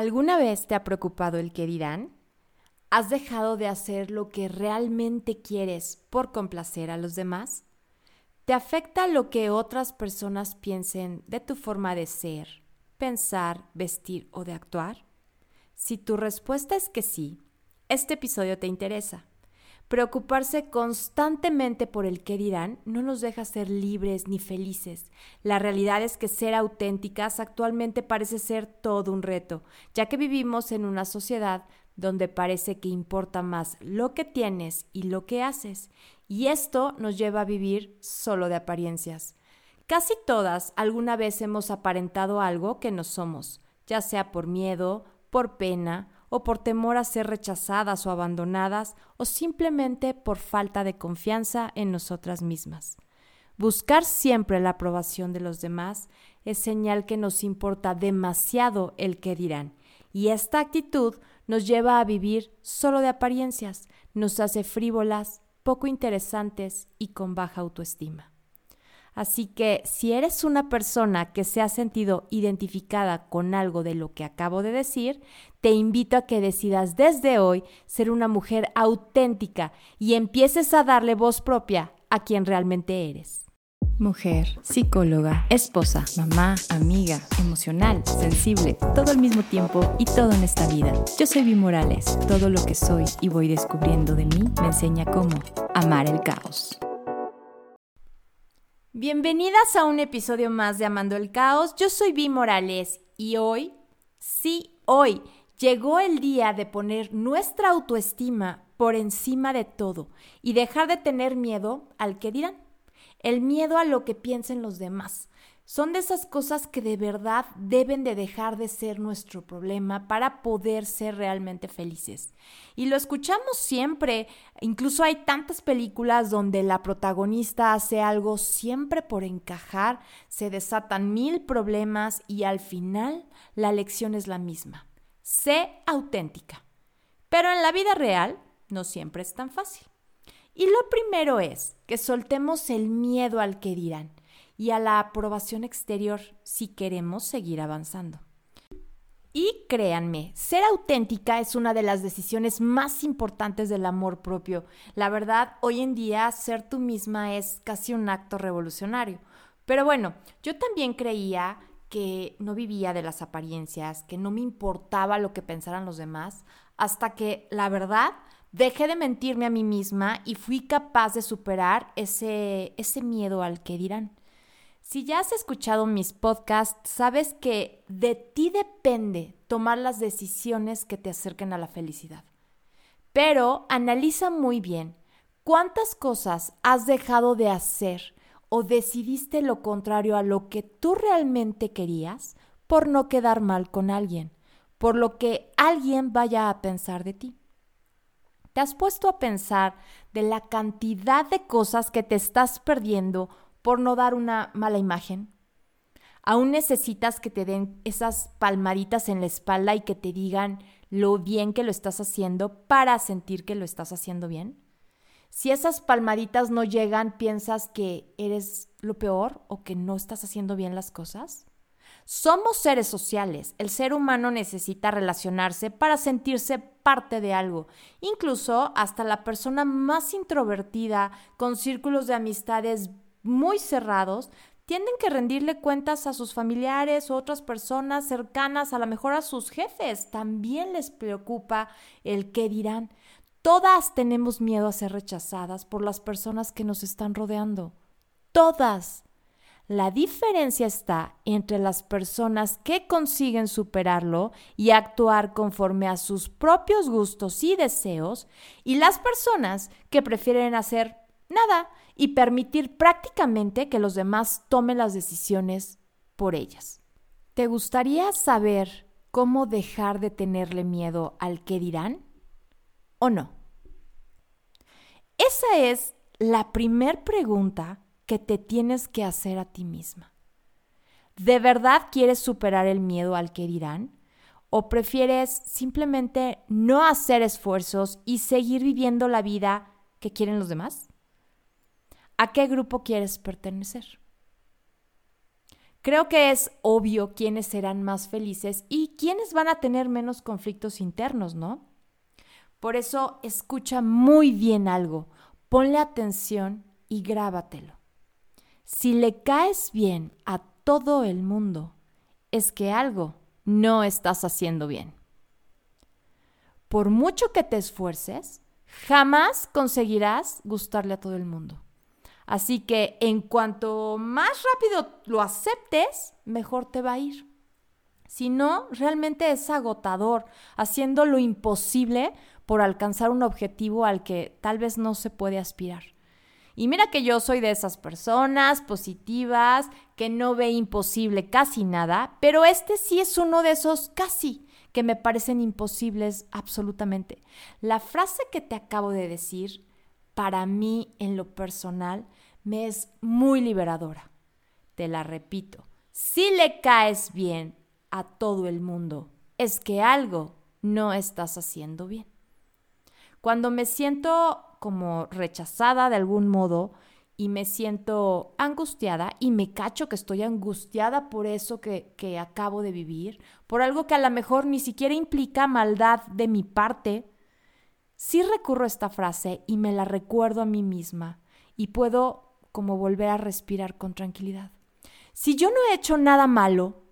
¿Alguna vez te ha preocupado el que dirán? ¿Has dejado de hacer lo que realmente quieres por complacer a los demás? ¿Te afecta lo que otras personas piensen de tu forma de ser, pensar, vestir o de actuar? Si tu respuesta es que sí, este episodio te interesa. Preocuparse constantemente por el qué dirán no nos deja ser libres ni felices. La realidad es que ser auténticas actualmente parece ser todo un reto, ya que vivimos en una sociedad donde parece que importa más lo que tienes y lo que haces, y esto nos lleva a vivir solo de apariencias. Casi todas alguna vez hemos aparentado algo que no somos, ya sea por miedo, por pena o por temor a ser rechazadas o abandonadas o simplemente por falta de confianza en nosotras mismas. Buscar siempre la aprobación de los demás es señal que nos importa demasiado el que dirán, y esta actitud nos lleva a vivir solo de apariencias, nos hace frívolas, poco interesantes y con baja autoestima. Así que si eres una persona que se ha sentido identificada con algo de lo que acabo de decir, te invito a que decidas desde hoy ser una mujer auténtica y empieces a darle voz propia a quien realmente eres. Mujer, psicóloga, esposa, mamá, amiga, emocional, sensible, todo al mismo tiempo y todo en esta vida. Yo soy Vi Morales. Todo lo que soy y voy descubriendo de mí me enseña cómo amar el caos. Bienvenidas a un episodio más de Amando el Caos. Yo soy Vi Morales y hoy, sí, hoy, llegó el día de poner nuestra autoestima por encima de todo y dejar de tener miedo al que dirán, el miedo a lo que piensen los demás, son de esas cosas que de verdad deben de dejar de ser nuestro problema para poder ser realmente felices. Y lo escuchamos siempre, incluso hay tantas películas donde la protagonista hace algo siempre por encajar, se desatan mil problemas y al final la lección es la misma. Sé auténtica. Pero en la vida real no siempre es tan fácil. Y lo primero es que soltemos el miedo al que dirán y a la aprobación exterior si queremos seguir avanzando. Y créanme, ser auténtica es una de las decisiones más importantes del amor propio. La verdad, hoy en día ser tú misma es casi un acto revolucionario. Pero bueno, yo también creía que no vivía de las apariencias, que no me importaba lo que pensaran los demás, hasta que, la verdad, dejé de mentirme a mí misma y fui capaz de superar ese, ese miedo al que dirán. Si ya has escuchado mis podcasts, sabes que de ti depende tomar las decisiones que te acerquen a la felicidad. Pero analiza muy bien cuántas cosas has dejado de hacer o decidiste lo contrario a lo que tú realmente querías por no quedar mal con alguien, por lo que alguien vaya a pensar de ti. ¿Te has puesto a pensar de la cantidad de cosas que te estás perdiendo por no dar una mala imagen. Aún necesitas que te den esas palmaditas en la espalda y que te digan lo bien que lo estás haciendo para sentir que lo estás haciendo bien. Si esas palmaditas no llegan, piensas que eres lo peor o que no estás haciendo bien las cosas. Somos seres sociales. El ser humano necesita relacionarse para sentirse parte de algo. Incluso hasta la persona más introvertida, con círculos de amistades muy cerrados, tienden que rendirle cuentas a sus familiares o otras personas cercanas, a lo mejor a sus jefes. También les preocupa el qué dirán. Todas tenemos miedo a ser rechazadas por las personas que nos están rodeando. Todas. La diferencia está entre las personas que consiguen superarlo y actuar conforme a sus propios gustos y deseos y las personas que prefieren hacer nada y permitir prácticamente que los demás tomen las decisiones por ellas. ¿Te gustaría saber cómo dejar de tenerle miedo al que dirán? ¿O no? Esa es la primer pregunta que te tienes que hacer a ti misma. ¿De verdad quieres superar el miedo al que dirán? ¿O prefieres simplemente no hacer esfuerzos y seguir viviendo la vida que quieren los demás? ¿A qué grupo quieres pertenecer? Creo que es obvio quiénes serán más felices y quiénes van a tener menos conflictos internos, ¿no? Por eso escucha muy bien algo, ponle atención y grábatelo. Si le caes bien a todo el mundo, es que algo no estás haciendo bien. Por mucho que te esfuerces, jamás conseguirás gustarle a todo el mundo. Así que en cuanto más rápido lo aceptes, mejor te va a ir. Si no, realmente es agotador, haciendo lo imposible por alcanzar un objetivo al que tal vez no se puede aspirar. Y mira que yo soy de esas personas positivas, que no ve imposible casi nada, pero este sí es uno de esos casi que me parecen imposibles absolutamente. La frase que te acabo de decir, para mí en lo personal, me es muy liberadora. Te la repito, si le caes bien a todo el mundo, es que algo no estás haciendo bien. Cuando me siento como rechazada de algún modo y me siento angustiada y me cacho que estoy angustiada por eso que, que acabo de vivir, por algo que a lo mejor ni siquiera implica maldad de mi parte, sí recurro a esta frase y me la recuerdo a mí misma y puedo como volver a respirar con tranquilidad. Si yo no he hecho nada malo,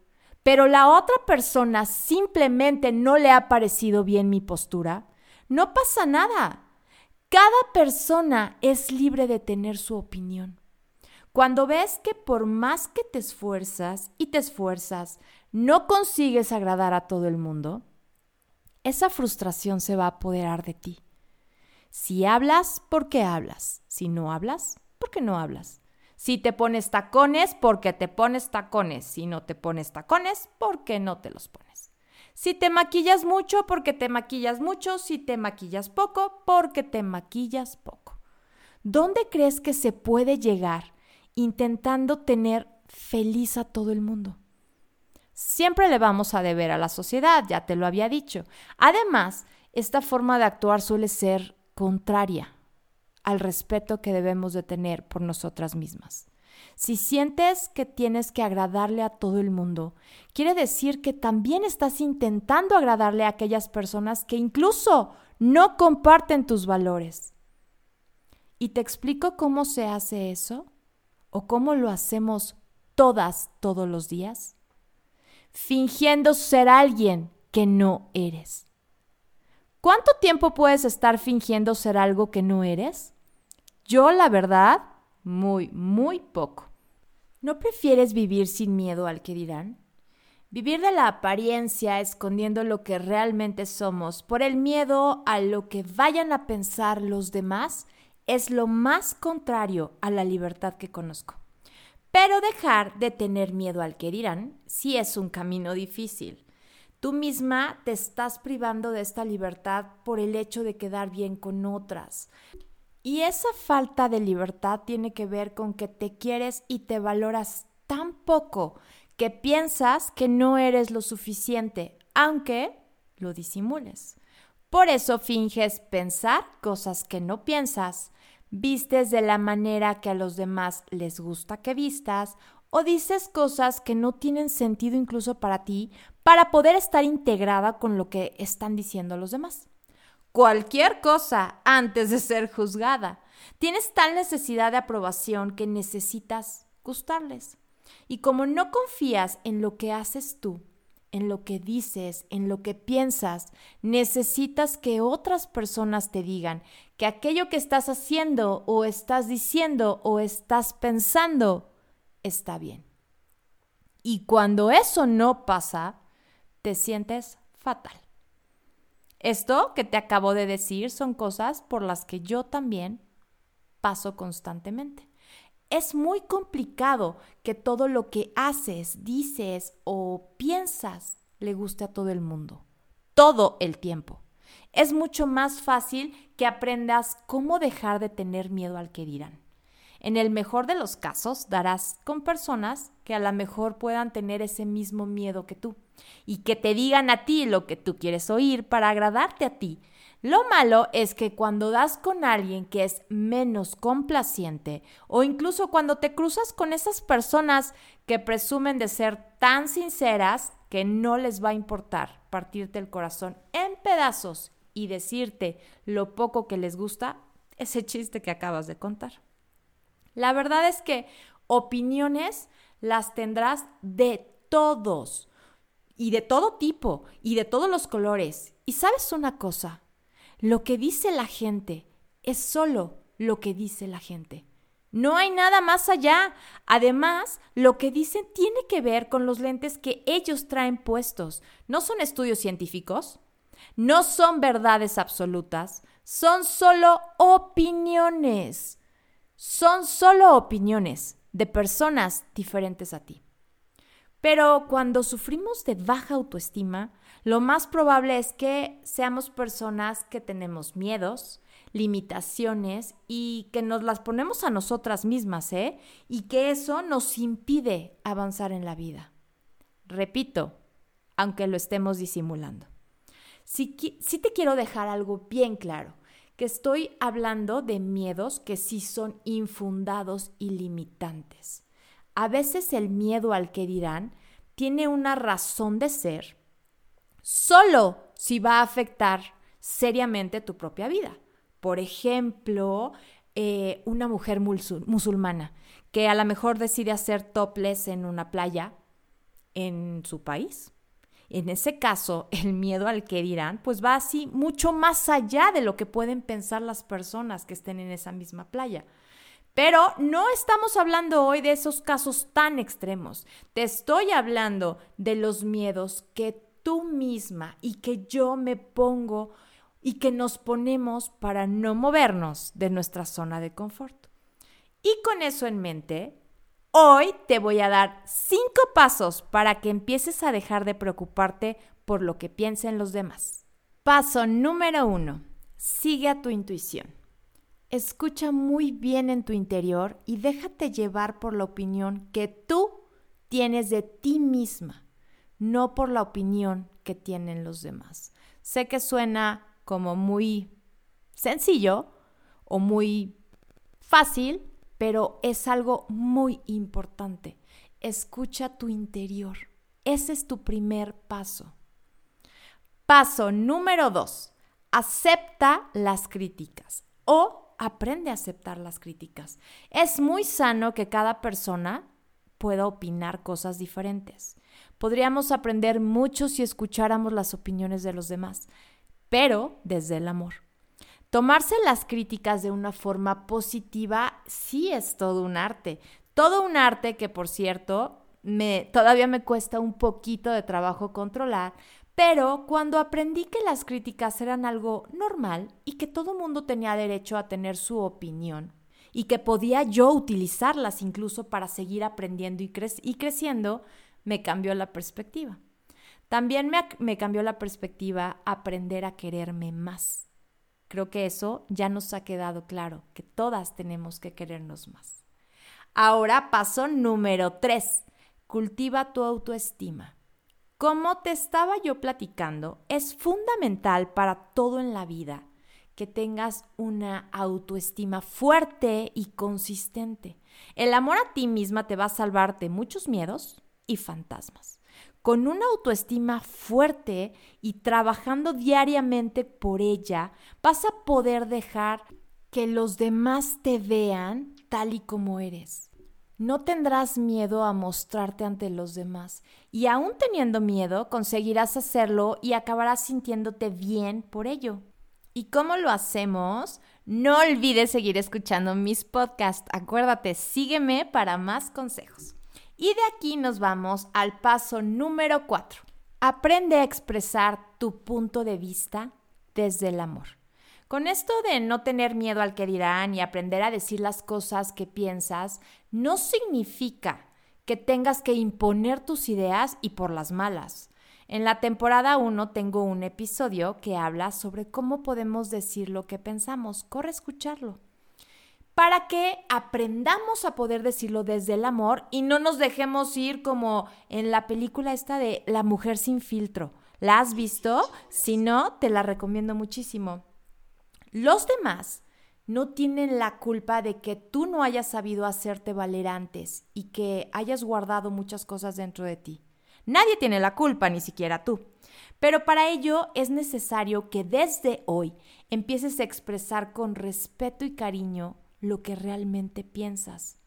pero la otra persona simplemente no le ha parecido bien mi postura, no pasa nada. Cada persona es libre de tener su opinión. Cuando ves que por más que te esfuerzas y te esfuerzas, no consigues agradar a todo el mundo, esa frustración se va a apoderar de ti. Si hablas, ¿por qué hablas? Si no hablas, ¿por qué no hablas? Si te pones tacones, ¿por qué te pones tacones? Si no te pones tacones, ¿por qué no te los pones? Si te maquillas mucho, porque te maquillas mucho. Si te maquillas poco, porque te maquillas poco. ¿Dónde crees que se puede llegar intentando tener feliz a todo el mundo? Siempre le vamos a deber a la sociedad, ya te lo había dicho. Además, esta forma de actuar suele ser contraria al respeto que debemos de tener por nosotras mismas. Si sientes que tienes que agradarle a todo el mundo, quiere decir que también estás intentando agradarle a aquellas personas que incluso no comparten tus valores. ¿Y te explico cómo se hace eso? ¿O cómo lo hacemos todas, todos los días? Fingiendo ser alguien que no eres. ¿Cuánto tiempo puedes estar fingiendo ser algo que no eres? Yo, la verdad, muy, muy poco. ¿No prefieres vivir sin miedo al que dirán? Vivir de la apariencia escondiendo lo que realmente somos por el miedo a lo que vayan a pensar los demás es lo más contrario a la libertad que conozco. Pero dejar de tener miedo al que dirán sí es un camino difícil. Tú misma te estás privando de esta libertad por el hecho de quedar bien con otras. Y esa falta de libertad tiene que ver con que te quieres y te valoras tan poco que piensas que no eres lo suficiente, aunque lo disimules. Por eso finges pensar cosas que no piensas, vistes de la manera que a los demás les gusta que vistas o dices cosas que no tienen sentido incluso para ti para poder estar integrada con lo que están diciendo los demás cualquier cosa antes de ser juzgada. Tienes tal necesidad de aprobación que necesitas gustarles. Y como no confías en lo que haces tú, en lo que dices, en lo que piensas, necesitas que otras personas te digan que aquello que estás haciendo o estás diciendo o estás pensando está bien. Y cuando eso no pasa, te sientes fatal. Esto que te acabo de decir son cosas por las que yo también paso constantemente. Es muy complicado que todo lo que haces, dices o piensas le guste a todo el mundo, todo el tiempo. Es mucho más fácil que aprendas cómo dejar de tener miedo al que dirán. En el mejor de los casos, darás con personas que a lo mejor puedan tener ese mismo miedo que tú y que te digan a ti lo que tú quieres oír para agradarte a ti. Lo malo es que cuando das con alguien que es menos complaciente o incluso cuando te cruzas con esas personas que presumen de ser tan sinceras que no les va a importar partirte el corazón en pedazos y decirte lo poco que les gusta, ese chiste que acabas de contar. La verdad es que opiniones las tendrás de todos y de todo tipo y de todos los colores. Y sabes una cosa, lo que dice la gente es solo lo que dice la gente. No hay nada más allá. Además, lo que dicen tiene que ver con los lentes que ellos traen puestos. No son estudios científicos, no son verdades absolutas, son solo opiniones. Son solo opiniones de personas diferentes a ti. Pero cuando sufrimos de baja autoestima, lo más probable es que seamos personas que tenemos miedos, limitaciones y que nos las ponemos a nosotras mismas, ¿eh? Y que eso nos impide avanzar en la vida. Repito, aunque lo estemos disimulando. Sí, sí te quiero dejar algo bien claro, que estoy hablando de miedos que sí son infundados y limitantes. A veces el miedo al que dirán tiene una razón de ser solo si va a afectar seriamente tu propia vida. Por ejemplo, eh, una mujer musulmana que a lo mejor decide hacer topless en una playa en su país. En ese caso, el miedo al que dirán, pues va así mucho más allá de lo que pueden pensar las personas que estén en esa misma playa. Pero no estamos hablando hoy de esos casos tan extremos. Te estoy hablando de los miedos que tú misma y que yo me pongo y que nos ponemos para no movernos de nuestra zona de confort. Y con eso en mente, hoy te voy a dar cinco pasos para que empieces a dejar de preocuparte por lo que piensen los demás. Paso número uno, sigue a tu intuición. Escucha muy bien en tu interior y déjate llevar por la opinión que tú tienes de ti misma, no por la opinión que tienen los demás. Sé que suena como muy sencillo o muy fácil, pero es algo muy importante. Escucha tu interior. Ese es tu primer paso. Paso número dos. Acepta las críticas o aprende a aceptar las críticas. Es muy sano que cada persona pueda opinar cosas diferentes. Podríamos aprender mucho si escucháramos las opiniones de los demás, pero desde el amor. Tomarse las críticas de una forma positiva sí es todo un arte. Todo un arte que, por cierto, me, todavía me cuesta un poquito de trabajo controlar, pero cuando aprendí que las críticas eran algo normal y que todo mundo tenía derecho a tener su opinión y que podía yo utilizarlas incluso para seguir aprendiendo y, creciendo, me cambió la perspectiva. También me, me cambió la perspectiva aprender a quererme más. Creo que eso ya nos ha quedado claro, que todas tenemos que querernos más. Ahora paso número tres. Cultiva tu autoestima. Como te estaba yo platicando, es fundamental para todo en la vida que tengas una autoestima fuerte y consistente. El amor a ti misma te va a salvar de muchos miedos y fantasmas. Con una autoestima fuerte y trabajando diariamente por ella, vas a poder dejar que los demás te vean tal y como eres no tendrás miedo a mostrarte ante los demás y aún teniendo miedo conseguirás hacerlo y acabarás sintiéndote bien por ello. ¿Y cómo lo hacemos? No olvides seguir escuchando mis podcasts. Acuérdate, sígueme para más consejos. Y de aquí nos vamos al paso número 4. Aprende a expresar tu punto de vista desde el amor. Con esto de no tener miedo al que dirán y aprender a decir las cosas que piensas, no significa que tengas que imponer tus ideas y por las malas. En la temporada 1 tengo un episodio que habla sobre cómo podemos decir lo que pensamos. Corre a escucharlo. Para que aprendamos a poder decirlo desde el amor y no nos dejemos ir como en la película esta de La mujer sin filtro. ¿La has visto? Si no, te la recomiendo muchísimo. Los demás no tienen la culpa de que tú no hayas sabido hacerte valer antes y que hayas guardado muchas cosas dentro de ti. Nadie tiene la culpa, ni siquiera tú. Pero para ello es necesario que desde hoy empieces a expresar con respeto y cariño lo que realmente piensas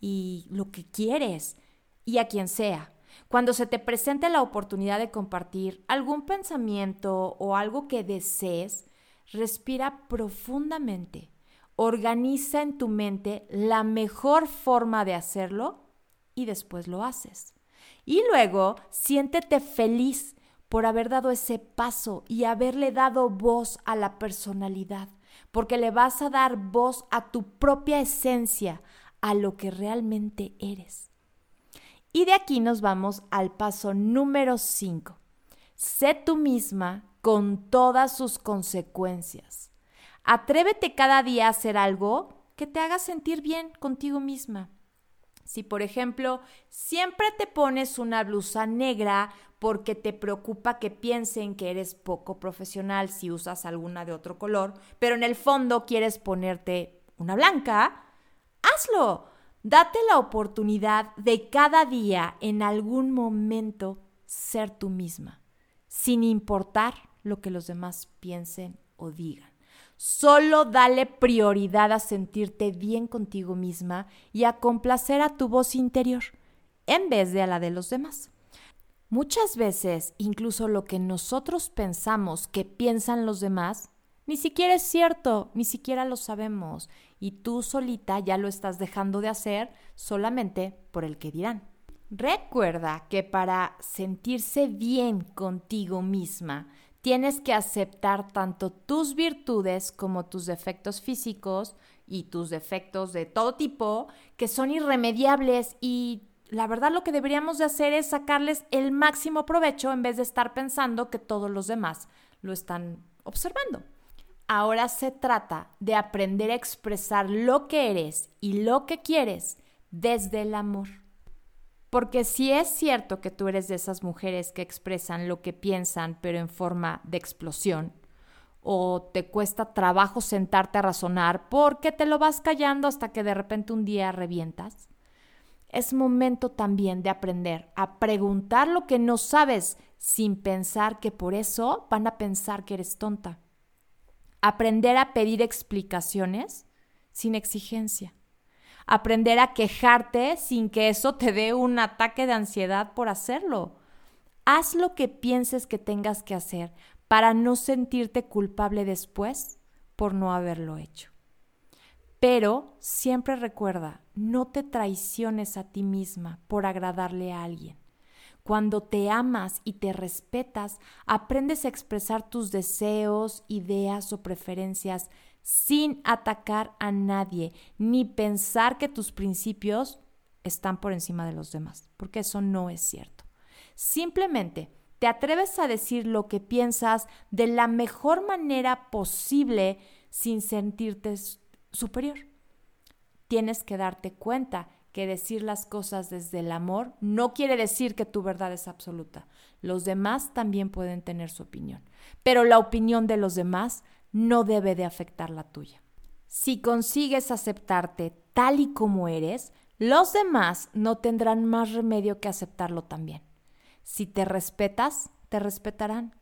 y lo que quieres y a quien sea. Cuando se te presente la oportunidad de compartir algún pensamiento o algo que desees, respira profundamente Organiza en tu mente la mejor forma de hacerlo y después lo haces. Y luego siéntete feliz por haber dado ese paso y haberle dado voz a la personalidad, porque le vas a dar voz a tu propia esencia, a lo que realmente eres. Y de aquí nos vamos al paso número 5. Sé tú misma con todas sus consecuencias. Atrévete cada día a hacer algo que te haga sentir bien contigo misma. Si, por ejemplo, siempre te pones una blusa negra porque te preocupa que piensen que eres poco profesional si usas alguna de otro color, pero en el fondo quieres ponerte una blanca, hazlo. Date la oportunidad de cada día, en algún momento, ser tú misma, sin importar lo que los demás piensen o digan. Solo dale prioridad a sentirte bien contigo misma y a complacer a tu voz interior, en vez de a la de los demás. Muchas veces, incluso lo que nosotros pensamos que piensan los demás, ni siquiera es cierto, ni siquiera lo sabemos, y tú solita ya lo estás dejando de hacer solamente por el que dirán. Recuerda que para sentirse bien contigo misma, tienes que aceptar tanto tus virtudes como tus defectos físicos y tus defectos de todo tipo que son irremediables y la verdad lo que deberíamos de hacer es sacarles el máximo provecho en vez de estar pensando que todos los demás lo están observando. Ahora se trata de aprender a expresar lo que eres y lo que quieres desde el amor. Porque si es cierto que tú eres de esas mujeres que expresan lo que piensan, pero en forma de explosión, o te cuesta trabajo sentarte a razonar porque te lo vas callando hasta que de repente un día revientas, es momento también de aprender a preguntar lo que no sabes sin pensar que por eso van a pensar que eres tonta. Aprender a pedir explicaciones sin exigencia aprender a quejarte sin que eso te dé un ataque de ansiedad por hacerlo. Haz lo que pienses que tengas que hacer para no sentirte culpable después por no haberlo hecho. Pero siempre recuerda, no te traiciones a ti misma por agradarle a alguien. Cuando te amas y te respetas, aprendes a expresar tus deseos, ideas o preferencias sin atacar a nadie, ni pensar que tus principios están por encima de los demás, porque eso no es cierto. Simplemente te atreves a decir lo que piensas de la mejor manera posible sin sentirte superior. Tienes que darte cuenta que decir las cosas desde el amor no quiere decir que tu verdad es absoluta. Los demás también pueden tener su opinión, pero la opinión de los demás no debe de afectar la tuya. Si consigues aceptarte tal y como eres, los demás no tendrán más remedio que aceptarlo también. Si te respetas, te respetarán.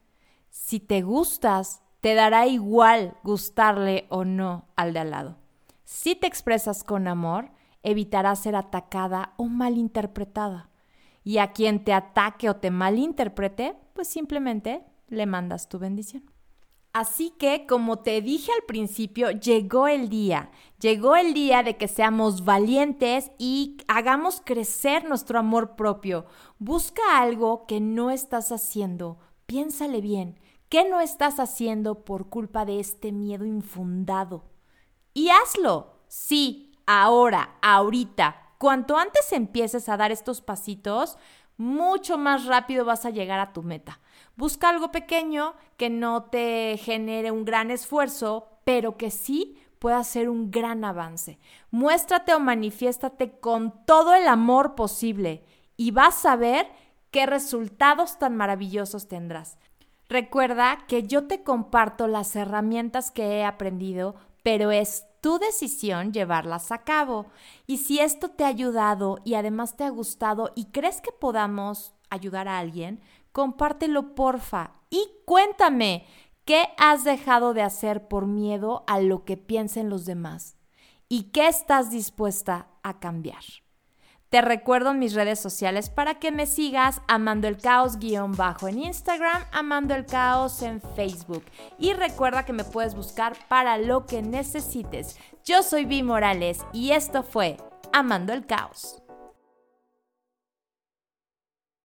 Si te gustas, te dará igual gustarle o no al de al lado. Si te expresas con amor, evitarás ser atacada o malinterpretada. Y a quien te ataque o te malinterprete, pues simplemente le mandas tu bendición. Así que, como te dije al principio, llegó el día. Llegó el día de que seamos valientes y hagamos crecer nuestro amor propio. Busca algo que no estás haciendo. Piénsale bien. ¿Qué no estás haciendo por culpa de este miedo infundado? Y hazlo. Sí, ahora, ahorita. Cuanto antes empieces a dar estos pasitos, mucho más rápido vas a llegar a tu meta. Busca algo pequeño que no te genere un gran esfuerzo, pero que sí pueda ser un gran avance. Muéstrate o manifiéstate con todo el amor posible y vas a ver qué resultados tan maravillosos tendrás. Recuerda que yo te comparto las herramientas que he aprendido, pero es tu decisión llevarlas a cabo. Y si esto te ha ayudado y además te ha gustado y crees que podamos ayudar a alguien, compártelo porfa y cuéntame qué has dejado de hacer por miedo a lo que piensen los demás y qué estás dispuesta a cambiar. Te recuerdo mis redes sociales para que me sigas amando el caos guion bajo en Instagram, amando el caos en Facebook. Y recuerda que me puedes buscar para lo que necesites. Yo soy Vi Morales y esto fue Amando el Caos.